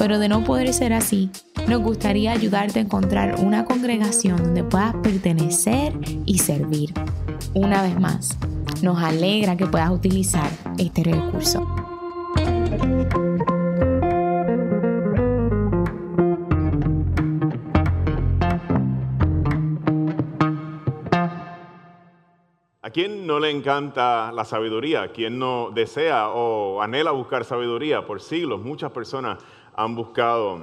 pero de no poder ser así, nos gustaría ayudarte a encontrar una congregación donde puedas pertenecer y servir. Una vez más, nos alegra que puedas utilizar este recurso. ¿A quién no le encanta la sabiduría? ¿A quién no desea o anhela buscar sabiduría? Por siglos muchas personas han buscado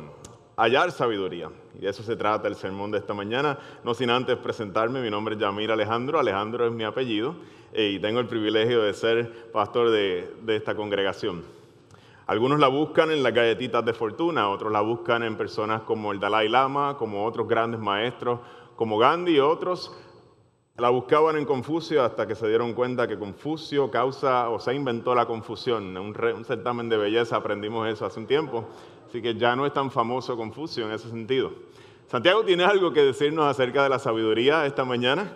hallar sabiduría. Y de eso se trata el sermón de esta mañana. No sin antes presentarme, mi nombre es Yamir Alejandro, Alejandro es mi apellido eh, y tengo el privilegio de ser pastor de, de esta congregación. Algunos la buscan en las galletitas de fortuna, otros la buscan en personas como el Dalai Lama, como otros grandes maestros, como Gandhi y otros la buscaban en Confucio hasta que se dieron cuenta que Confucio causa o se inventó la confusión. En un, certamen de belleza aprendimos eso hace un tiempo, así que ya no es tan famoso Confucio en ese sentido. Santiago tiene algo que decirnos acerca de la sabiduría esta mañana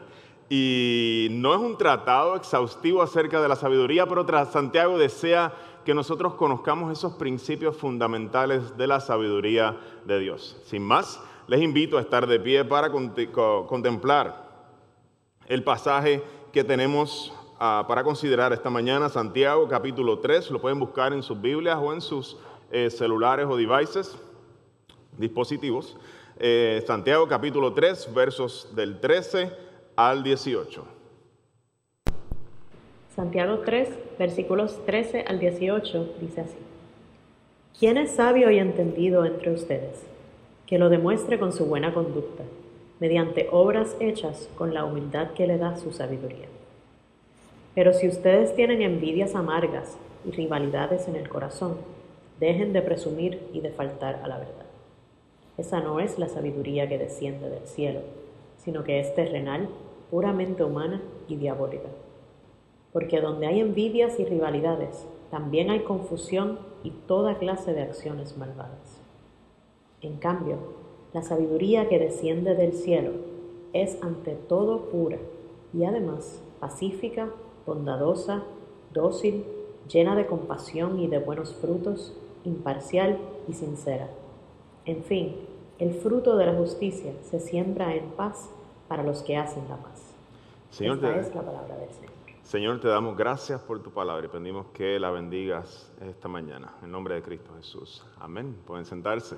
y no es un tratado exhaustivo acerca de la sabiduría, pero Santiago desea que nosotros conozcamos esos principios fundamentales de la sabiduría de Dios. Sin más, les invito a estar de pie para contemplar el pasaje que tenemos ah, para considerar esta mañana, Santiago capítulo 3, lo pueden buscar en sus Biblias o en sus eh, celulares o devices, dispositivos. Eh, Santiago capítulo 3, versos del 13 al 18. Santiago 3, versículos 13 al 18, dice así. ¿Quién es sabio y entendido entre ustedes? Que lo demuestre con su buena conducta mediante obras hechas con la humildad que le da su sabiduría. Pero si ustedes tienen envidias amargas y rivalidades en el corazón, dejen de presumir y de faltar a la verdad. Esa no es la sabiduría que desciende del cielo, sino que es terrenal, puramente humana y diabólica. Porque donde hay envidias y rivalidades, también hay confusión y toda clase de acciones malvadas. En cambio, la sabiduría que desciende del cielo es ante todo pura y además pacífica, bondadosa, dócil, llena de compasión y de buenos frutos, imparcial y sincera. En fin, el fruto de la justicia se siembra en paz para los que hacen la paz. Señor, Esta es la palabra del Señor. Señor, te damos gracias por tu palabra y pedimos que la bendigas esta mañana. En nombre de Cristo Jesús. Amén. Pueden sentarse.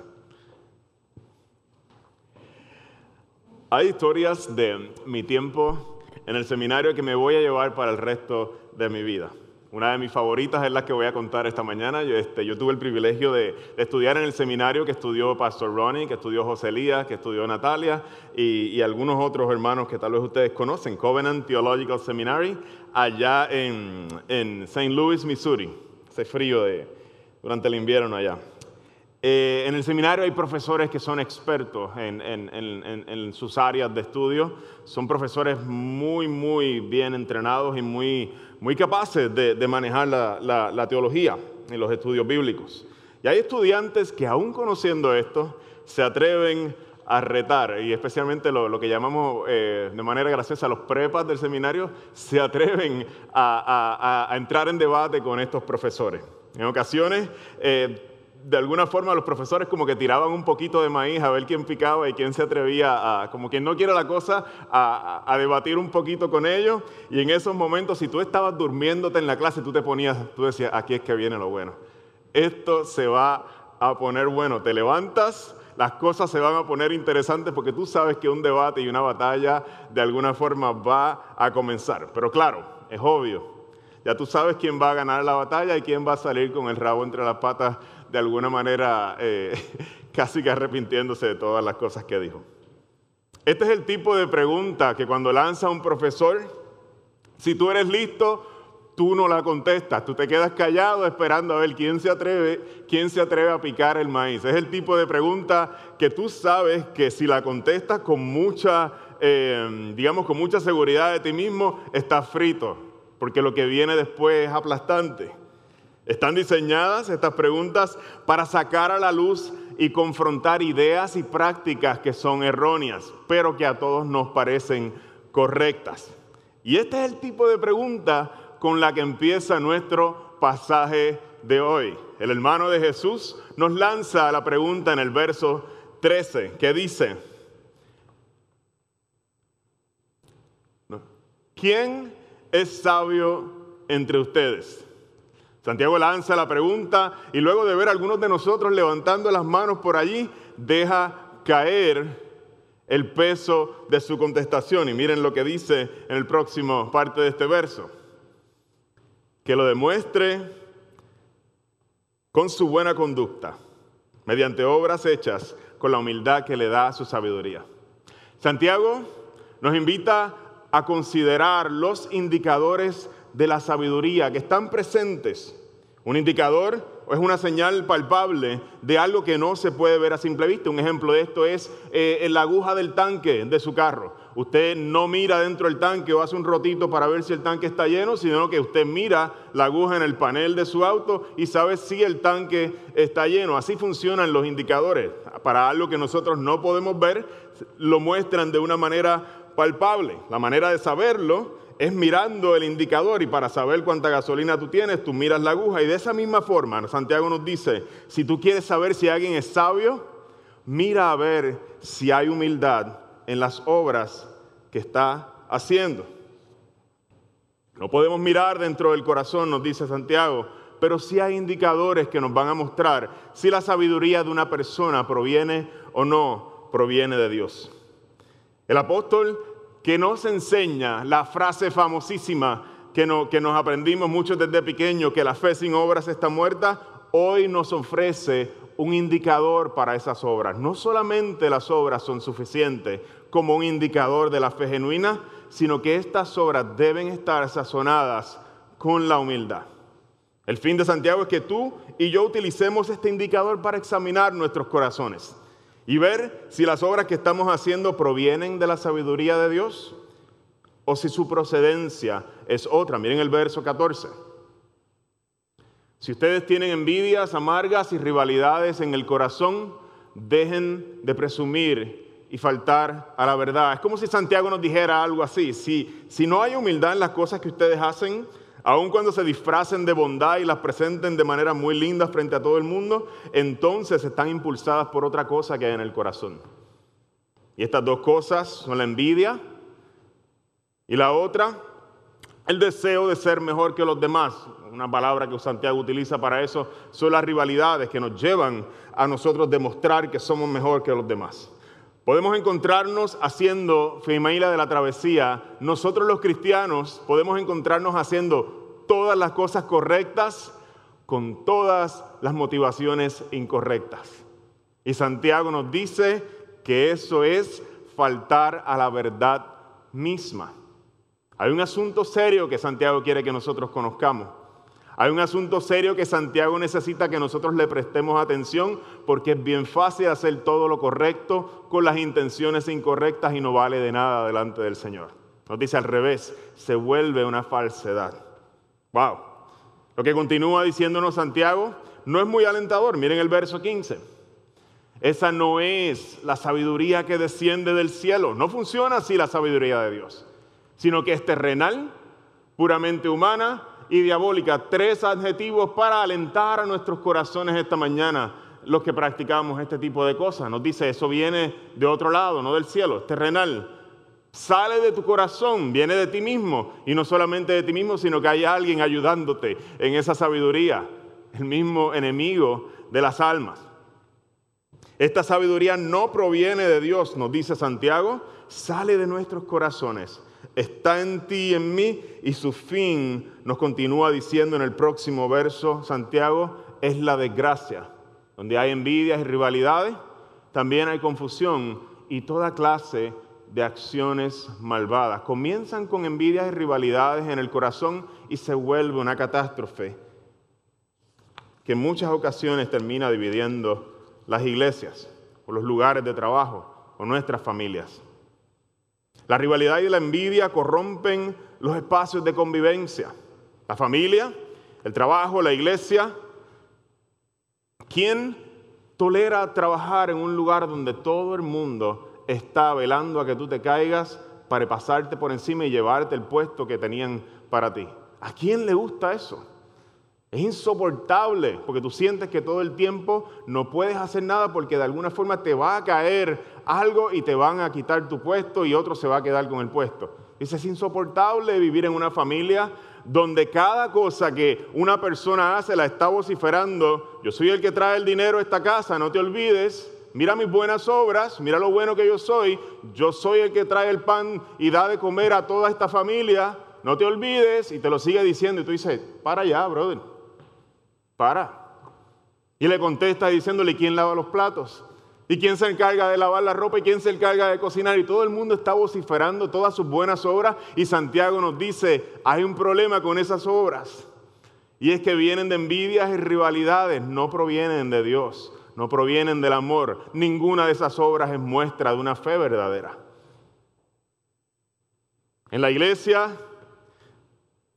Hay historias de mi tiempo en el seminario que me voy a llevar para el resto de mi vida. Una de mis favoritas es la que voy a contar esta mañana. Yo, este, yo tuve el privilegio de, estudiar en el seminario que estudió Pastor Ronnie, que estudió José Elías, que estudió Natalia y, algunos otros hermanos que tal vez ustedes conocen, Covenant Theological Seminary, allá en, en St. Louis, Missouri. Hace frío de, durante el invierno allá. Eh, en el seminario hay profesores que son expertos en, sus áreas de estudio, son profesores muy, muy bien entrenados y muy, muy capaces de, manejar la, teología y los estudios bíblicos. Y hay estudiantes que aún conociendo esto, se atreven a retar, y especialmente lo, que llamamos eh, de manera graciosa los prepas del seminario, se atreven a, entrar en debate con estos profesores. En ocasiones... Eh, de alguna forma los profesores como que tiraban un poquito de maíz a ver quién picaba y quién se atrevía como quien no quiere la cosa, a, debatir un poquito con ellos. Y en esos momentos, si tú estabas durmiéndote en la clase, tú te ponías, tú decías, aquí es que viene lo bueno. Esto se va a poner bueno. Te levantas, las cosas se van a poner interesantes porque tú sabes que un debate y una batalla de alguna forma va a comenzar. Pero claro, es obvio. Ya tú sabes quién va a ganar la batalla y quién va a salir con el rabo entre las patas de alguna manera eh, casi que arrepintiéndose de todas las cosas que dijo. Este es el tipo de pregunta que cuando lanza un profesor, si tú eres listo, tú no la contestas, tú te quedas callado esperando a ver quién se atreve, quién se atreve a picar el maíz. Es el tipo de pregunta que tú sabes que si la contestas con mucha eh, digamos, con mucha seguridad de ti mismo, estás frito, porque lo que viene después es aplastante. Están diseñadas estas preguntas para sacar a la luz y confrontar ideas y prácticas que son erróneas, pero que a todos nos parecen correctas. Y este es el tipo de pregunta con la que empieza nuestro pasaje de hoy. El hermano de Jesús nos lanza la pregunta en el verso 13, que dice, ¿quién es sabio entre ustedes? Santiago lanza la pregunta y luego de ver a algunos de nosotros levantando las manos por allí, deja caer el peso de su contestación. Y miren lo que dice en el próximo parte de este verso. Que lo demuestre con su buena conducta, mediante obras hechas con la humildad que le da su sabiduría. Santiago nos invita a considerar los indicadores de la sabiduría que están presentes. Un indicador es una señal palpable de algo que no se puede ver a simple vista. Un ejemplo de esto es eh, la aguja del tanque de su carro. Usted no mira dentro del tanque o hace un rotito para ver si el tanque está lleno, sino que usted mira la aguja en el panel de su auto y sabe si el tanque está lleno. Así funcionan los indicadores. Para algo que nosotros no podemos ver, lo muestran de una manera palpable. La manera de saberlo es mirando el indicador y para saber cuánta gasolina tú tienes, tú miras la aguja. Y de esa misma forma, Santiago nos dice, si tú quieres saber si alguien es sabio, mira a ver si hay humildad en las obras que está haciendo. No podemos mirar dentro del corazón, nos dice Santiago, pero sí hay indicadores que nos van a mostrar si la sabiduría de una persona proviene o no proviene de Dios. El apóstol que nos enseña la frase famosísima que, nos aprendimos muchos desde pequeño, que la fe sin obras está muerta, hoy nos ofrece un indicador para esas obras. No solamente las obras son suficientes como un indicador de la fe genuina, sino que estas obras deben estar sazonadas con la humildad. El fin de Santiago es que tú y yo utilicemos este indicador para examinar nuestros corazones y ver si las obras que estamos haciendo provienen de la sabiduría de Dios o si su procedencia es otra. Miren el verso 14. Si ustedes tienen envidias amargas y rivalidades en el corazón, dejen de presumir y faltar a la verdad. Es como si Santiago nos dijera algo así. Si, si no hay humildad en las cosas que ustedes hacen, aun cuando se disfracen de bondad y las presenten de manera muy linda frente a todo el mundo, entonces están impulsadas por otra cosa que hay en el corazón. Y estas dos cosas son la envidia y la otra, el deseo de ser mejor que los demás. Una palabra que Santiago utiliza para eso son las rivalidades que nos llevan a nosotros demostrar que somos mejor que los demás. Podemos encontrarnos haciendo, Feimaila de la travesía, nosotros los cristianos podemos encontrarnos haciendo todas las cosas correctas con todas las motivaciones incorrectas. Y Santiago nos dice que eso es faltar a la verdad misma. Hay un asunto serio que Santiago quiere que nosotros conozcamos. Hay un asunto serio que Santiago necesita que nosotros le prestemos atención porque es bien fácil hacer todo lo correcto con las intenciones incorrectas y no vale de nada delante del Señor. Nos dice al revés, se vuelve una falsedad. Wow. Lo que continúa diciéndonos Santiago no es muy alentador. Miren el verso 15. Esa no es la sabiduría que desciende del cielo. No funciona así la sabiduría de Dios, sino que es terrenal, puramente humana y diabólica. Tres adjetivos para alentar a nuestros corazones esta mañana, los que practicamos este tipo de cosas. Nos dice, eso viene de otro lado, no del cielo, es terrenal. Sale de tu corazón, viene de ti mismo. Y no solamente de ti mismo, sino que hay alguien ayudándote en esa sabiduría, el mismo enemigo de las almas. Esta sabiduría no proviene de Dios, nos dice Santiago, sale de nuestros corazones está en ti y en mí, y su fin, nos continúa diciendo en el próximo verso, Santiago, es la desgracia. Donde hay envidias y rivalidades, también hay confusión y toda clase de acciones malvadas. Comienzan con envidias y rivalidades en el corazón y se vuelve una catástrofe que en muchas ocasiones termina dividiendo las iglesias o los lugares de trabajo o nuestras familias. La rivalidad y la envidia corrompen los espacios de convivencia. La familia, el trabajo, la iglesia. ¿Quién tolera trabajar en un lugar donde todo el mundo está velando a que tú te caigas para pasarte por encima y llevarte el puesto que tenían para ti? ¿A quién le gusta eso? Es insoportable porque tú sientes que todo el tiempo no puedes hacer nada porque de alguna forma te va a caer algo y te van a quitar tu puesto y otro se va a quedar con el puesto. Dice, es insoportable vivir en una familia donde cada cosa que una persona hace la está vociferando. Yo soy el que trae el dinero a esta casa, no te olvides. Mira mis buenas obras, mira lo bueno que yo soy. Yo soy el que trae el pan y da de comer a toda esta familia. No te olvides y te lo sigue diciendo y tú dices, para allá, brother para. Y le contesta diciéndole quién lava los platos. ¿Y quién se encarga de lavar la ropa? ¿Y quién se encarga de cocinar? Y todo el mundo está vociferando todas sus buenas obras. Y Santiago nos dice, hay un problema con esas obras. Y es que vienen de envidias y rivalidades, no provienen de Dios, no provienen del amor. Ninguna de esas obras es muestra de una fe verdadera. En la iglesia,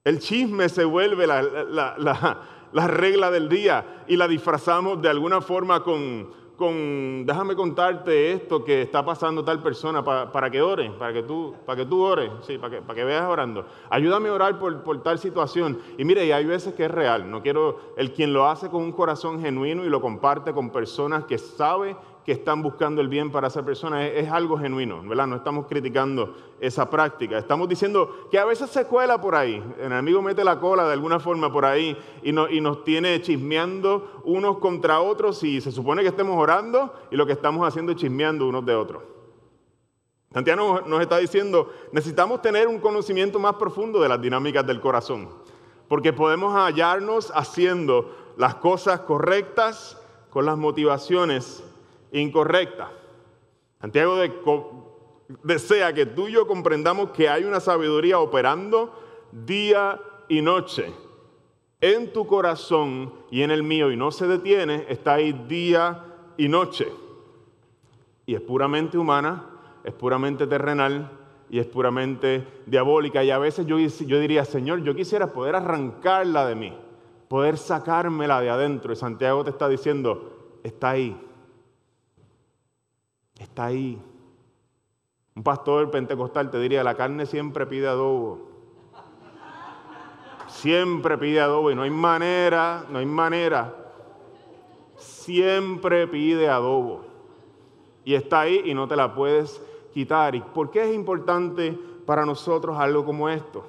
el chisme se vuelve la, la regla del día y la disfrazamos de alguna forma con, con déjame contarte esto que está pasando tal persona para que ore, para que tú, para que tú ores, sí, para que, para que veas orando. Ayúdame a orar por, por, tal situación. Y mire, y hay veces que es real. No quiero, el quien lo hace con un corazón genuino y lo comparte con personas que sabe que están buscando el bien para esa persona es, algo genuino, ¿verdad? No estamos criticando esa práctica. Estamos diciendo que a veces se cuela por ahí. El enemigo mete la cola de alguna forma por ahí y, y nos tiene chismeando unos contra otros y se supone que estemos orando y lo que estamos haciendo es chismeando unos de otros. Santiago nos está diciendo, necesitamos tener un conocimiento más profundo de las dinámicas del corazón, porque podemos hallarnos haciendo las cosas correctas con las motivaciones incorrecta. Santiago desea que tú y yo comprendamos que hay una sabiduría operando día y noche en tu corazón y en el mío y no se detiene, está ahí día y noche. Y es puramente humana, es puramente terrenal y es puramente diabólica. Y a veces yo, yo diría, Señor, yo quisiera poder arrancarla de mí, poder sacármela de adentro. Y Santiago te está diciendo, está ahí, Está ahí. Un pastor pentecostal te diría, la carne siempre pide adobo. Siempre pide adobo y no hay manera, no hay manera. Siempre pide adobo. Y está ahí y no te la puedes quitar. ¿Y por qué es importante para nosotros algo como esto?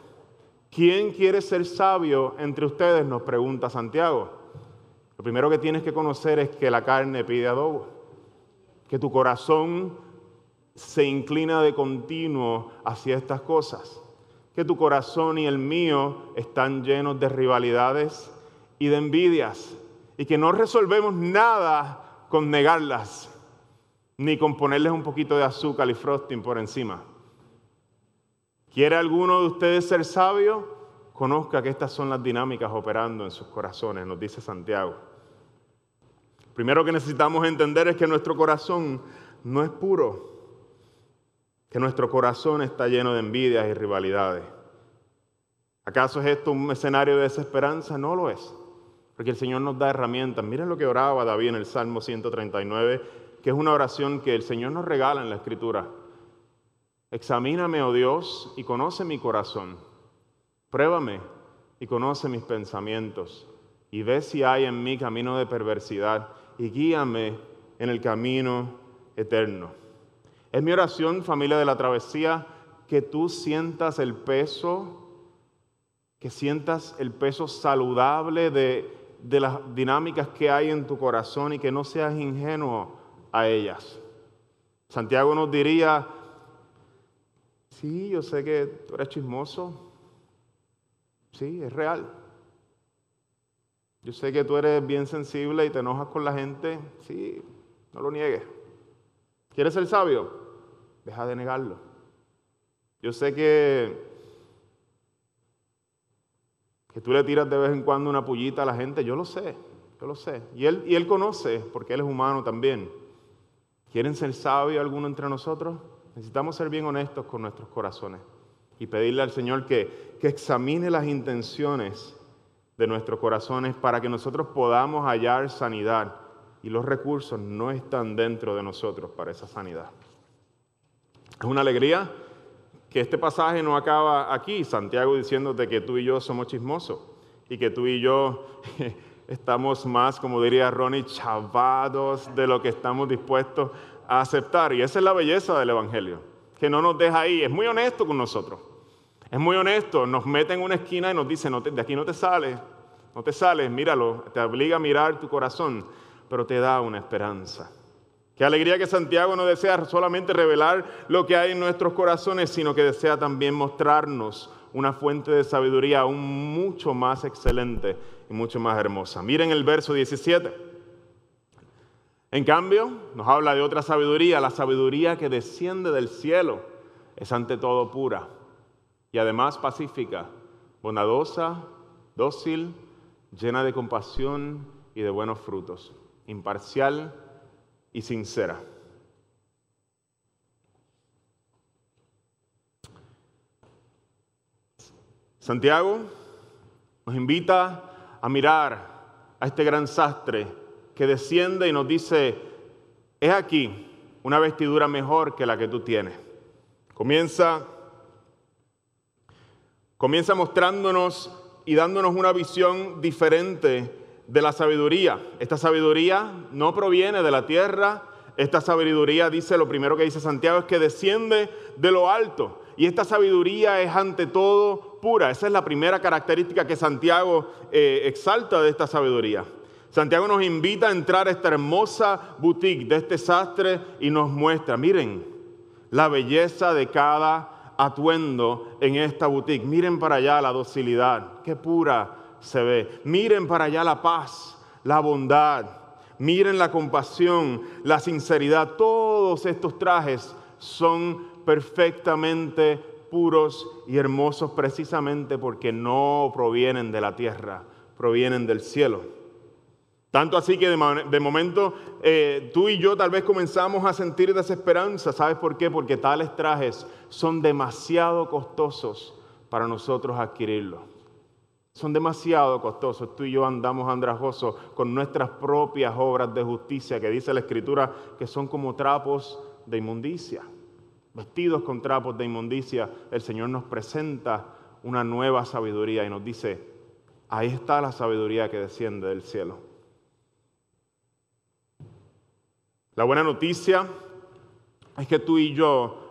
¿Quién quiere ser sabio entre ustedes? Nos pregunta Santiago. Lo primero que tienes que conocer es que la carne pide adobo que tu corazón se inclina de continuo hacia estas cosas, que tu corazón y el mío están llenos de rivalidades y de envidias, y que no resolvemos nada con negarlas, ni con ponerles un poquito de azúcar y frosting por encima. ¿Quiere alguno de ustedes ser sabio? Conozca que estas son las dinámicas operando en sus corazones, nos dice Santiago. Primero que necesitamos entender es que nuestro corazón no es puro, que nuestro corazón está lleno de envidias y rivalidades. ¿Acaso es esto un escenario de desesperanza? No lo es, porque el Señor nos da herramientas. Miren lo que oraba David en el Salmo 139, que es una oración que el Señor nos regala en la Escritura. Examíname, oh Dios, y conoce mi corazón. Pruébame y conoce mis pensamientos. Y ve si hay en mí camino de perversidad y guíame en el camino eterno. Es mi oración, familia de la travesía, que tú sientas el peso, que sientas el peso saludable de, de las dinámicas que hay en tu corazón y que no seas ingenuo a ellas. Santiago nos diría, sí, yo sé que tú eres chismoso, sí, es real. Yo sé que tú eres bien sensible y te enojas con la gente. Sí, no lo niegues. ¿Quieres ser sabio? Deja de negarlo. Yo sé que, que tú le tiras de vez en cuando una pullita a la gente. Yo lo sé, yo lo sé. Y él, y él conoce, porque él es humano también. ¿Quieren ser sabios alguno entre nosotros? Necesitamos ser bien honestos con nuestros corazones y pedirle al Señor que, que examine las intenciones de nuestros corazones para que nosotros podamos hallar sanidad y los recursos no están dentro de nosotros para esa sanidad. Es una alegría que este pasaje no acaba aquí, Santiago diciéndote que tú y yo somos chismosos y que tú y yo estamos más, como diría Ronnie, chavados de lo que estamos dispuestos a aceptar. Y esa es la belleza del Evangelio, que no nos deja ahí, es muy honesto con nosotros. Es muy honesto, nos mete en una esquina y nos dice, de aquí no te sales, no te sales, míralo, te obliga a mirar tu corazón, pero te da una esperanza. Qué alegría que Santiago no desea solamente revelar lo que hay en nuestros corazones, sino que desea también mostrarnos una fuente de sabiduría aún mucho más excelente y mucho más hermosa. Miren el verso 17. En cambio, nos habla de otra sabiduría, la sabiduría que desciende del cielo. Es ante todo pura y además pacífica, bondadosa, dócil, llena de compasión y de buenos frutos, imparcial y sincera. Santiago nos invita a mirar a este gran sastre que desciende y nos dice, es aquí una vestidura mejor que la que tú tienes. Comienza, comienza mostrándonos y dándonos una visión diferente de la sabiduría. Esta sabiduría no proviene de la tierra, esta sabiduría, dice lo primero que dice Santiago, es que desciende de lo alto. Y esta sabiduría es ante todo pura. Esa es la primera característica que Santiago eh, exalta de esta sabiduría. Santiago nos invita a entrar a esta hermosa boutique de este sastre y nos muestra, miren, la belleza de cada atuendo en esta boutique. Miren para allá la docilidad, qué pura se ve. Miren para allá la paz, la bondad. Miren la compasión, la sinceridad. Todos estos trajes son perfectamente puros y hermosos precisamente porque no provienen de la tierra, provienen del cielo. Tanto así que de, momento eh, tú y yo tal vez comenzamos a sentir desesperanza. ¿Sabes por qué? Porque tales trajes son demasiado costosos para nosotros adquirirlos son demasiado costosos. Tú y yo andamos andrajosos con nuestras propias obras de justicia, que dice la Escritura que son como trapos de inmundicia. Vestidos con trapos de inmundicia, el Señor nos presenta una nueva sabiduría y nos dice, ahí está la sabiduría que desciende del cielo. La buena noticia es que tú y yo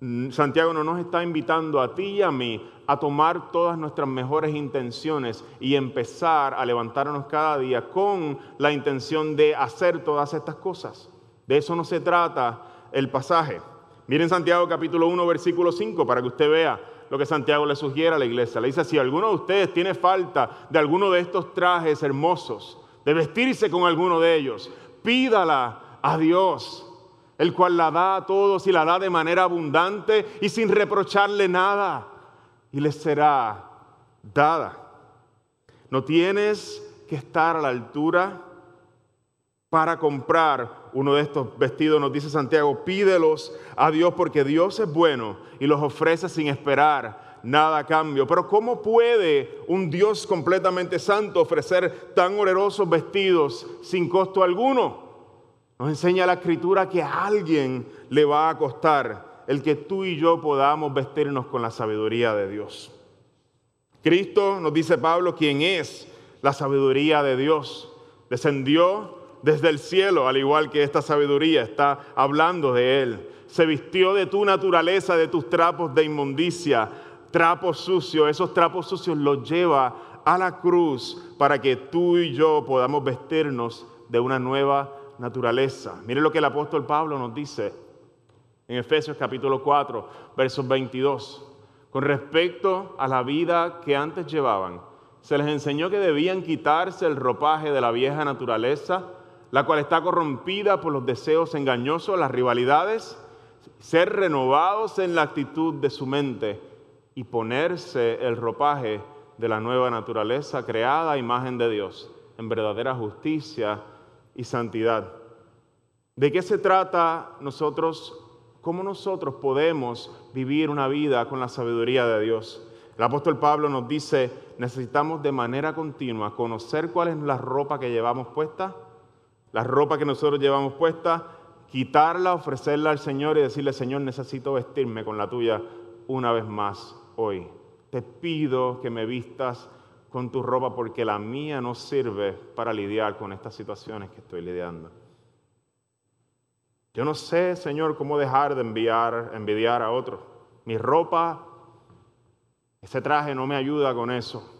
Mm, Santiago no nos está invitando a ti y a mí a tomar todas nuestras mejores intenciones y empezar a levantarnos cada día con la intención de hacer todas estas cosas. De eso no se trata el pasaje. Miren Santiago capítulo 1 versículo 5 para que usted vea lo que Santiago le sugiere a la iglesia. Le dice, si alguno de ustedes tiene falta de alguno de estos trajes hermosos, de vestirse con alguno de ellos, pídala a Dios el cual la da a todos y la da de manera abundante y sin reprocharle nada, y les será dada. No tienes que estar a la altura para comprar uno de estos vestidos, nos dice Santiago, pídelos a Dios porque Dios es bueno y los ofrece sin esperar nada a cambio. Pero ¿cómo puede un Dios completamente santo ofrecer tan onerosos vestidos sin costo alguno? Nos enseña la escritura que a alguien le va a costar el que tú y yo podamos vestirnos con la sabiduría de Dios. Cristo, nos dice Pablo, quien es la sabiduría de Dios, descendió desde el cielo, al igual que esta sabiduría está hablando de Él. Se vistió de tu naturaleza, de tus trapos de inmundicia, trapos sucios. Esos trapos sucios los lleva a la cruz para que tú y yo podamos vestirnos de una nueva naturaleza. Mire lo que el apóstol Pablo nos dice en Efesios capítulo 4, versos 22. Con respecto a la vida que antes llevaban, se les enseñó que debían quitarse el ropaje de la vieja naturaleza, la cual está corrompida por los deseos engañosos, las rivalidades, ser renovados en la actitud de su mente y ponerse el ropaje de la nueva naturaleza creada a imagen de Dios, en verdadera justicia y santidad. ¿De qué se trata nosotros ¿Cómo nosotros podemos vivir una vida con la sabiduría de Dios? El apóstol Pablo nos dice, necesitamos de manera continua conocer cuál es la ropa que llevamos puesta, la ropa que nosotros llevamos puesta, quitarla, ofrecerla al Señor y decirle, Señor, necesito vestirme con la tuya una vez más hoy. Te pido que me vistas con tu ropa porque la mía no sirve para lidiar con estas situaciones que estoy lidiando. Yo no sé, Señor, cómo dejar de enviar, envidiar a otros. Mi ropa, ese traje no me ayuda con eso.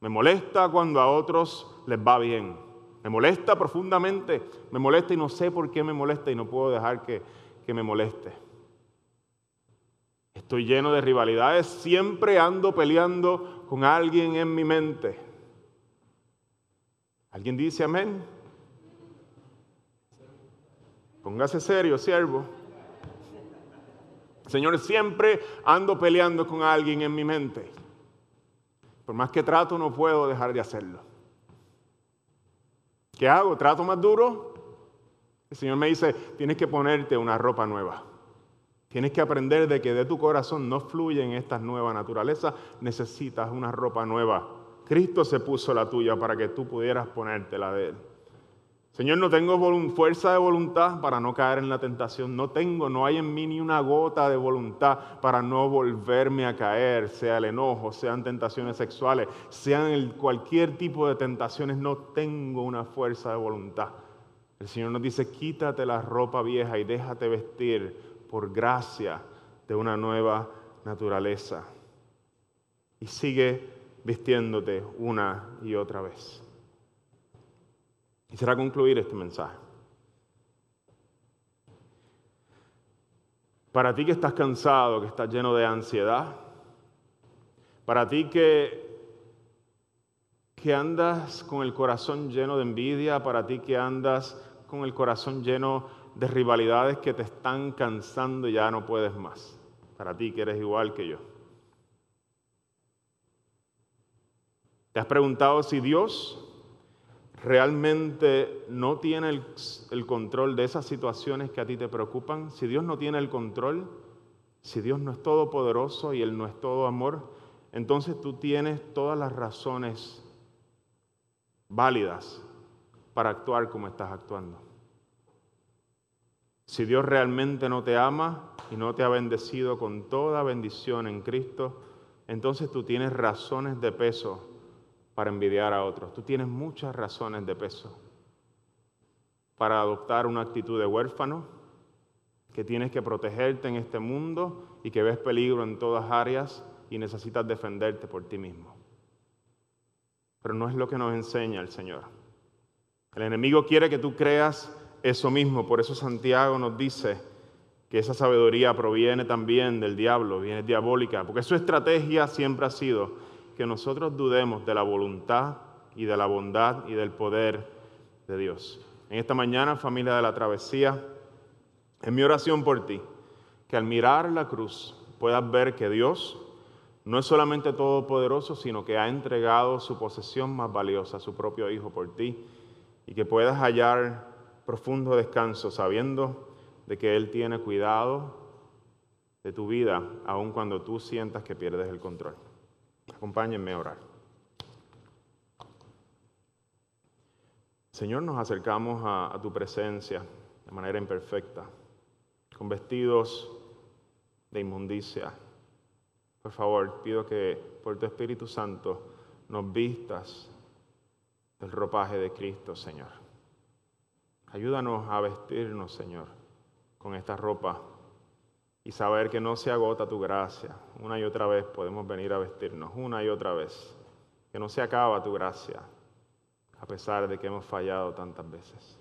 Me molesta cuando a otros les va bien. Me molesta profundamente. Me molesta y no sé por qué me molesta y no puedo dejar que, que me moleste. Estoy lleno de rivalidades. Siempre ando peleando con alguien en mi mente. ¿Alguien dice amén? Póngase serio, siervo. Señor, siempre ando peleando con alguien en mi mente. Por más que trato, no puedo dejar de hacerlo. ¿Qué hago? ¿Trato más duro? El Señor me dice, tienes que ponerte una ropa nueva. Tienes que aprender de que de tu corazón no fluyen estas nuevas naturalezas. Necesitas una ropa nueva. Cristo se puso la tuya para que tú pudieras ponerte la de Él. Señor, no tengo fuerza de voluntad para no caer en la tentación. No tengo, no hay en mí ni una gota de voluntad para no volverme a caer, sea el enojo, sean tentaciones sexuales, sean cualquier tipo de tentaciones. No tengo una fuerza de voluntad. El Señor nos dice, quítate la ropa vieja y déjate vestir por gracia de una nueva naturaleza. Y sigue vistiéndote una y otra vez. Quisiera concluir este mensaje. Para ti que estás cansado, que estás lleno de ansiedad, para ti que, que andas con el corazón lleno de envidia, para ti que andas con el corazón lleno de rivalidades que te están cansando y ya no puedes más. Para ti que eres igual que yo. ¿Te has preguntado si Dios realmente no tiene el, control de esas situaciones que a ti te preocupan, si Dios no tiene el control, si Dios no es todopoderoso y Él no es todo amor, entonces tú tienes todas las razones válidas para actuar como estás actuando. Si Dios realmente no te ama y no te ha bendecido con toda bendición en Cristo, entonces tú tienes razones de peso para envidiar a otros. Tú tienes muchas razones de peso para adoptar una actitud de huérfano, que tienes que protegerte en este mundo y que ves peligro en todas áreas y necesitas defenderte por ti mismo. Pero no es lo que nos enseña el Señor. El enemigo quiere que tú creas eso mismo, por eso Santiago nos dice que esa sabiduría proviene también del diablo, viene diabólica, porque su estrategia siempre ha sido que nosotros dudemos de la voluntad y de la bondad y del poder de Dios. En esta mañana, familia de la travesía, es mi oración por ti, que al mirar la cruz puedas ver que Dios no es solamente todopoderoso, sino que ha entregado su posesión más valiosa, su propio Hijo por ti, y que puedas hallar profundo descanso sabiendo de que Él tiene cuidado de tu vida, aun cuando tú sientas que pierdes el control. Acompáñenme a orar. Señor, nos acercamos a, tu presencia de manera imperfecta, con vestidos de inmundicia. Por favor, pido que por tu Espíritu Santo nos vistas del ropaje de Cristo, Señor. Ayúdanos a vestirnos, Señor, con esta ropa y saber que no se agota tu gracia. Una y otra vez podemos venir a vestirnos, una y otra vez. Que no se acaba tu gracia, a pesar de que hemos fallado tantas veces.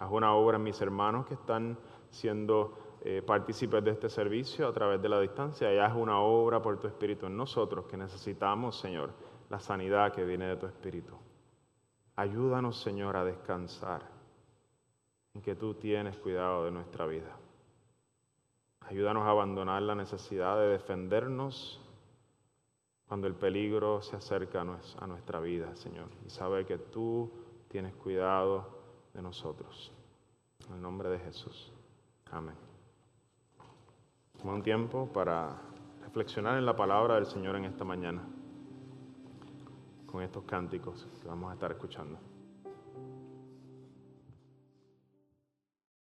Haz una obra en mis hermanos que están siendo eh, partícipes de este servicio a través de la distancia y haz una obra por tu Espíritu en nosotros que necesitamos, Señor, la sanidad que viene de tu Espíritu. Ayúdanos, Señor, a descansar en que tú tienes cuidado de nuestra vida. Ayúdanos a abandonar la necesidad de defendernos cuando el peligro se acerca a nuestra vida, Señor, y saber que tú tienes cuidado de nosotros. En el nombre de Jesús. Amén. Toma un tiempo para reflexionar en la palabra del Señor en esta mañana con estos cánticos que vamos a estar escuchando.